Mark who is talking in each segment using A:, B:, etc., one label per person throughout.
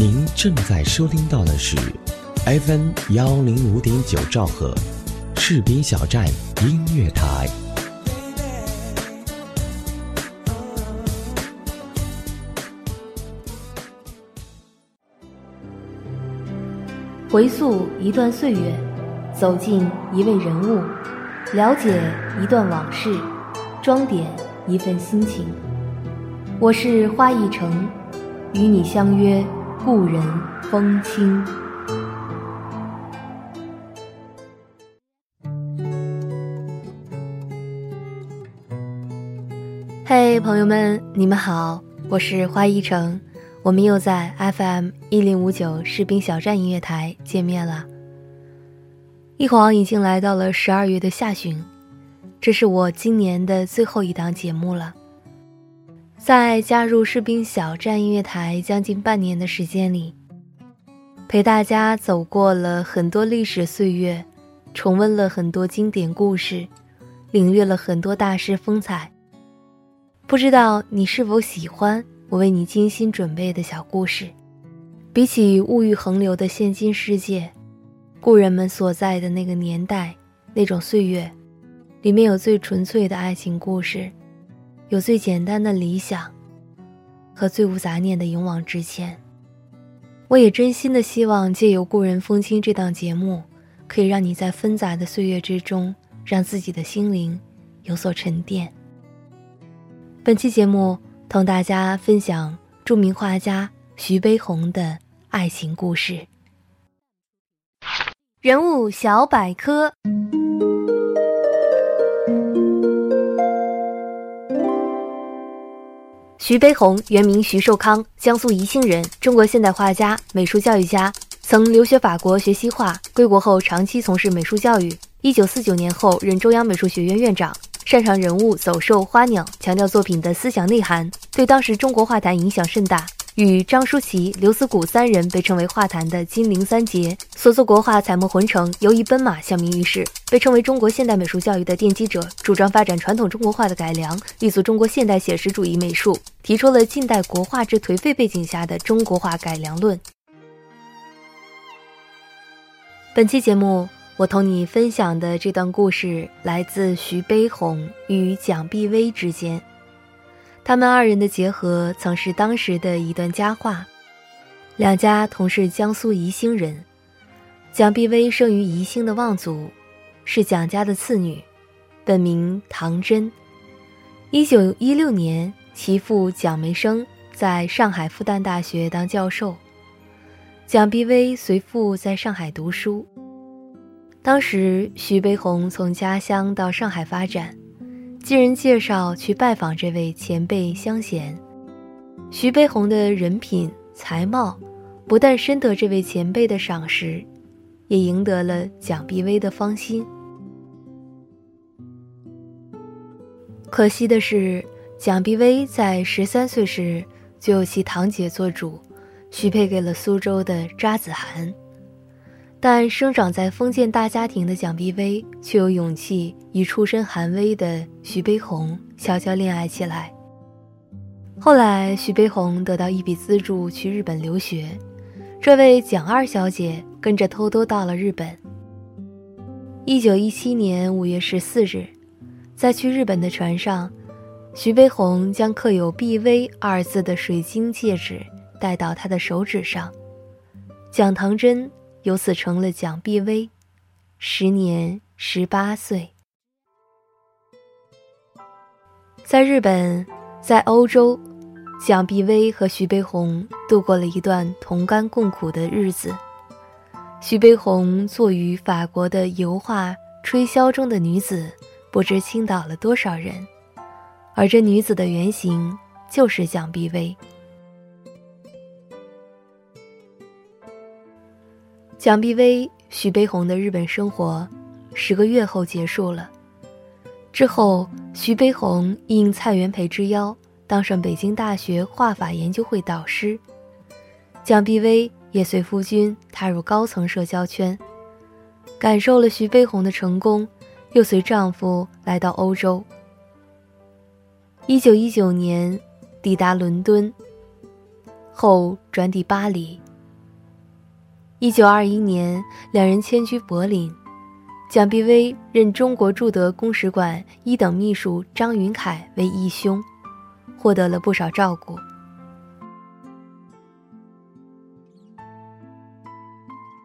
A: 您正在收听到的是 FM 幺零五点九兆赫，士兵小站音乐台。
B: 回溯一段岁月，走进一位人物，了解一段往事，装点一份心情。我是花一城，与你相约故人风轻。嘿，朋友们，你们好，我是花一城。我们又在 FM 一零五九士兵小站音乐台见面了。一晃已经来到了十二月的下旬，这是我今年的最后一档节目了。在加入士兵小站音乐台将近半年的时间里，陪大家走过了很多历史岁月，重温了很多经典故事，领略了很多大师风采。不知道你是否喜欢？我为你精心准备的小故事，比起物欲横流的现今世界，故人们所在的那个年代、那种岁月，里面有最纯粹的爱情故事，有最简单的理想，和最无杂念的勇往直前。我也真心的希望借由《故人风轻》这档节目，可以让你在纷杂的岁月之中，让自己的心灵有所沉淀。本期节目。同大家分享著名画家徐悲鸿的爱情故事。人物小百科：徐悲鸿原名徐寿康，江苏宜兴人，中国现代画家、美术教育家，曾留学法国学西画，归国后长期从事美术教育。一九四九年后任中央美术学院院长。擅长人物走兽花鸟，强调作品的思想内涵，对当时中国画坛影响甚大。与张舒淇、刘思谷三人被称为画坛的金陵三杰，所作国画彩墨浑成，尤以奔马，响名于世，被称为中国现代美术教育的奠基者，主张发展传统中国画的改良，立足中国现代写实主义美术，提出了近代国画之颓废背景下的中国画改良论。本期节目。我同你分享的这段故事来自徐悲鸿与蒋碧薇之间，他们二人的结合曾是当时的一段佳话。两家同是江苏宜兴人，蒋碧薇生于宜兴的望族，是蒋家的次女，本名唐真。一九一六年，其父蒋梅生在上海复旦大学当教授，蒋碧薇随父在上海读书。当时，徐悲鸿从家乡到上海发展，经人介绍去拜访这位前辈相贤。徐悲鸿的人品才貌，不但深得这位前辈的赏识，也赢得了蒋碧薇的芳心。可惜的是，蒋碧薇在十三岁时就由其堂姐做主，许配给了苏州的查子涵。但生长在封建大家庭的蒋碧薇，却有勇气与出身寒微的徐悲鸿悄悄恋爱起来。后来，徐悲鸿得到一笔资助去日本留学，这位蒋二小姐跟着偷偷到了日本。一九一七年五月十四日，在去日本的船上，徐悲鸿将刻有“碧薇”二字的水晶戒指戴到她的手指上，蒋唐真。由此成了蒋碧薇，时年十八岁。在日本，在欧洲，蒋碧薇和徐悲鸿度过了一段同甘共苦的日子。徐悲鸿作于法国的油画《吹箫中的女子》，不知倾倒了多少人，而这女子的原型就是蒋碧薇。蒋碧薇、徐悲鸿的日本生活，十个月后结束了。之后，徐悲鸿应蔡元培之邀，当上北京大学画法研究会导师。蒋碧薇也随夫君踏入高层社交圈，感受了徐悲鸿的成功，又随丈夫来到欧洲。一九一九年，抵达伦敦，后转抵巴黎，一九二一年，两人迁居柏林。蒋碧薇任中国驻德公使馆一等秘书张云凯为义兄，获得了不少照顾。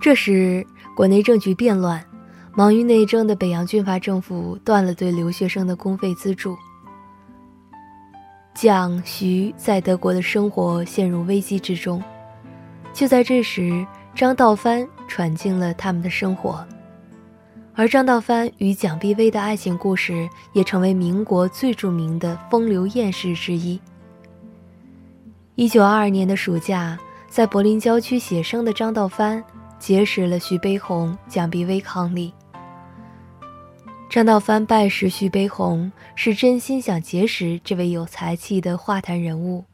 B: 这时，国内政局变乱，忙于内政的北洋军阀政府断了对留学生的公费资助。蒋、徐在德国的生活陷入危机之中。就在这时，张道藩闯进了他们的生活。而张道藩与蒋碧薇的爱情故事也成为民国最著名的风流艳事之一。一九二二年的暑假，在柏林郊区写生的张道藩结识了徐悲鸿、蒋碧薇伉俪。张道藩拜识徐悲鸿，是真心想结识这位有才气的画坛人物。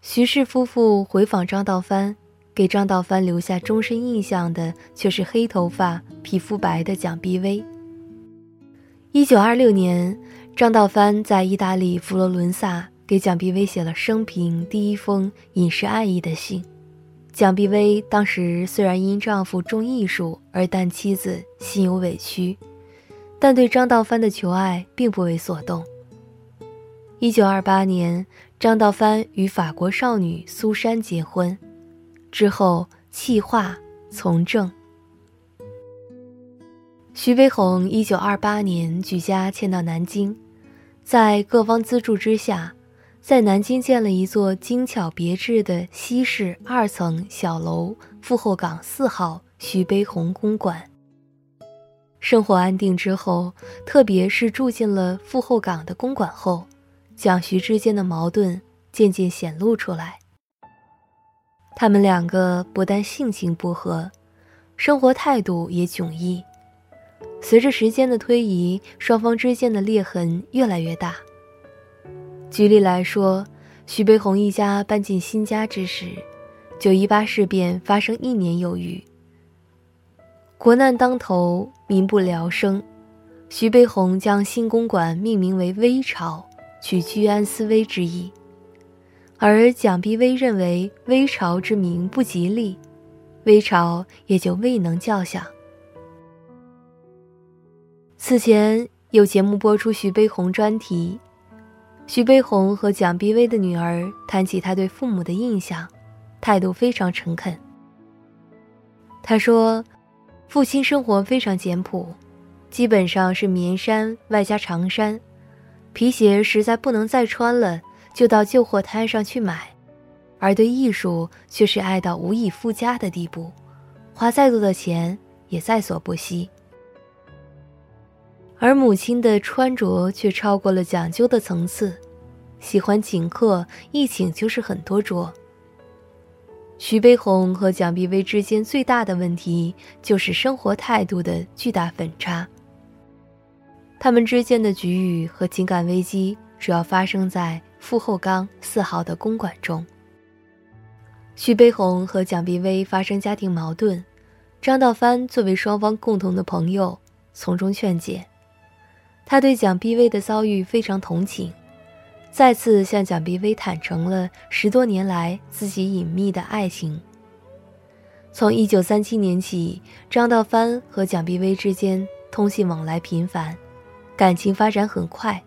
B: 徐氏夫妇回访张道藩。给张道藩留下终身印象的却是黑头发、皮肤白的蒋碧薇。一九二六年，张道藩在意大利佛罗伦萨给蒋碧薇写了生平第一封隐士爱意的信。蒋碧薇当时虽然因丈夫重艺术而淡妻子，心有委屈，但对张道藩的求爱并不为所动。一九二八年，张道藩与法国少女苏珊结婚。之后弃画从政。徐悲鸿一九二八年举家迁到南京，在各方资助之下，在南京建了一座精巧别致的西式二层小楼——富后岗四号徐悲鸿公馆。生活安定之后，特别是住进了富后岗的公馆后，蒋徐之间的矛盾渐渐显露出来。他们两个不但性情不合，生活态度也迥异。随着时间的推移，双方之间的裂痕越来越大。举例来说，徐悲鸿一家搬进新家之时，九一八事变发生一年有余，国难当头，民不聊生。徐悲鸿将新公馆命名为“微朝”，取居安思危之意。而蒋碧薇认为“微潮”之名不吉利，微潮也就未能叫响。此前有节目播出徐悲鸿专题，徐悲鸿和蒋碧薇的女儿谈起他对父母的印象，态度非常诚恳。他说：“父亲生活非常简朴，基本上是棉衫外加长衫，皮鞋实在不能再穿了。”就到旧货摊上去买，而对艺术却是爱到无以复加的地步，花再多的钱也在所不惜。而母亲的穿着却超过了讲究的层次，喜欢请客，一请就是很多桌。徐悲鸿和蒋碧薇之间最大的问题就是生活态度的巨大反差。他们之间的局域和情感危机主要发生在。傅厚刚四号的公馆中，徐悲鸿和蒋碧薇发生家庭矛盾，张道藩作为双方共同的朋友，从中劝解。他对蒋碧薇的遭遇非常同情，再次向蒋碧薇坦诚了十多年来自己隐秘的爱情。从一九三七年起，张道藩和蒋碧薇之间通信往来频繁，感情发展很快。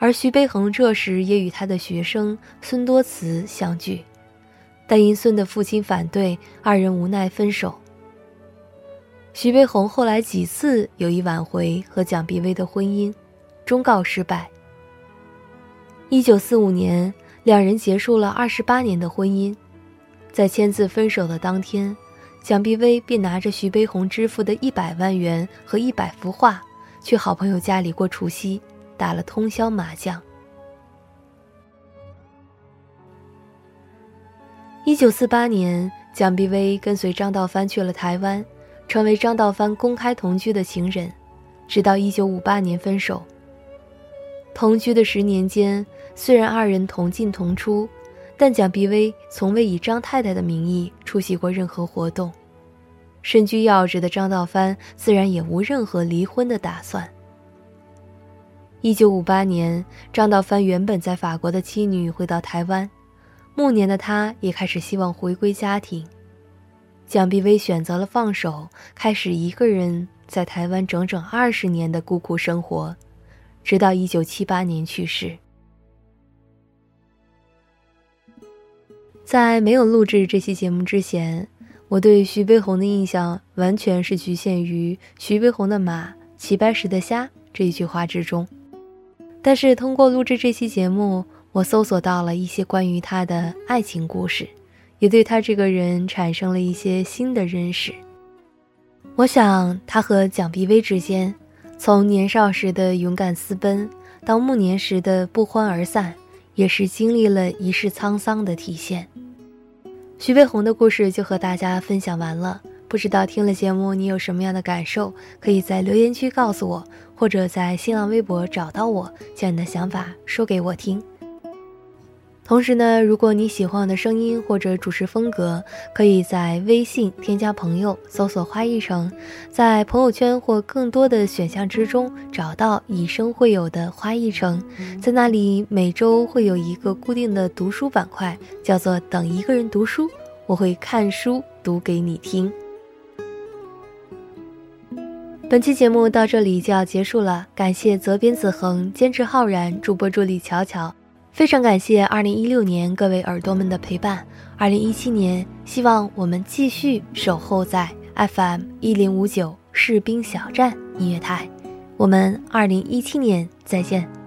B: 而徐悲鸿这时也与他的学生孙多慈相聚，但因孙的父亲反对，二人无奈分手。徐悲鸿后来几次有意挽回和蒋碧薇的婚姻，终告失败。一九四五年，两人结束了二十八年的婚姻，在签字分手的当天，蒋碧薇便拿着徐悲鸿支付的一百万元和一百幅画，去好朋友家里过除夕。打了通宵麻将。一九四八年，蒋碧薇跟随张道藩去了台湾，成为张道藩公开同居的情人，直到一九五八年分手。同居的十年间，虽然二人同进同出，但蒋碧薇从未以张太太的名义出席过任何活动，身居要职的张道藩自然也无任何离婚的打算。一九五八年，张道藩原本在法国的妻女回到台湾，暮年的他也开始希望回归家庭。蒋碧薇选择了放手，开始一个人在台湾整整二十年的孤苦生活，直到一九七八年去世。在没有录制这期节目之前，我对徐悲鸿的印象完全是局限于“徐悲鸿的马，齐白石的虾”这一句话之中。但是通过录制这期节目，我搜索到了一些关于他的爱情故事，也对他这个人产生了一些新的认识。我想，他和蒋碧薇之间，从年少时的勇敢私奔，到暮年时的不欢而散，也是经历了一世沧桑的体现。徐悲鸿的故事就和大家分享完了，不知道听了节目你有什么样的感受？可以在留言区告诉我，或者在新浪微博找到我，将你的想法说给我听。同时呢，如果你喜欢我的声音或者主持风格，可以在微信添加朋友，搜索“花一城”，在朋友圈或更多的选项之中找到以声会友的花一城，在那里每周会有一个固定的读书板块，叫做“等一个人读书”，我会看书读给你听。本期节目到这里就要结束了，感谢责编子恒、监制浩然、主播助理巧巧。非常感谢二零一六年各位耳朵们的陪伴，二零一七年希望我们继续守候在 FM 一零五九士兵小站音乐台，我们二零一七年再见。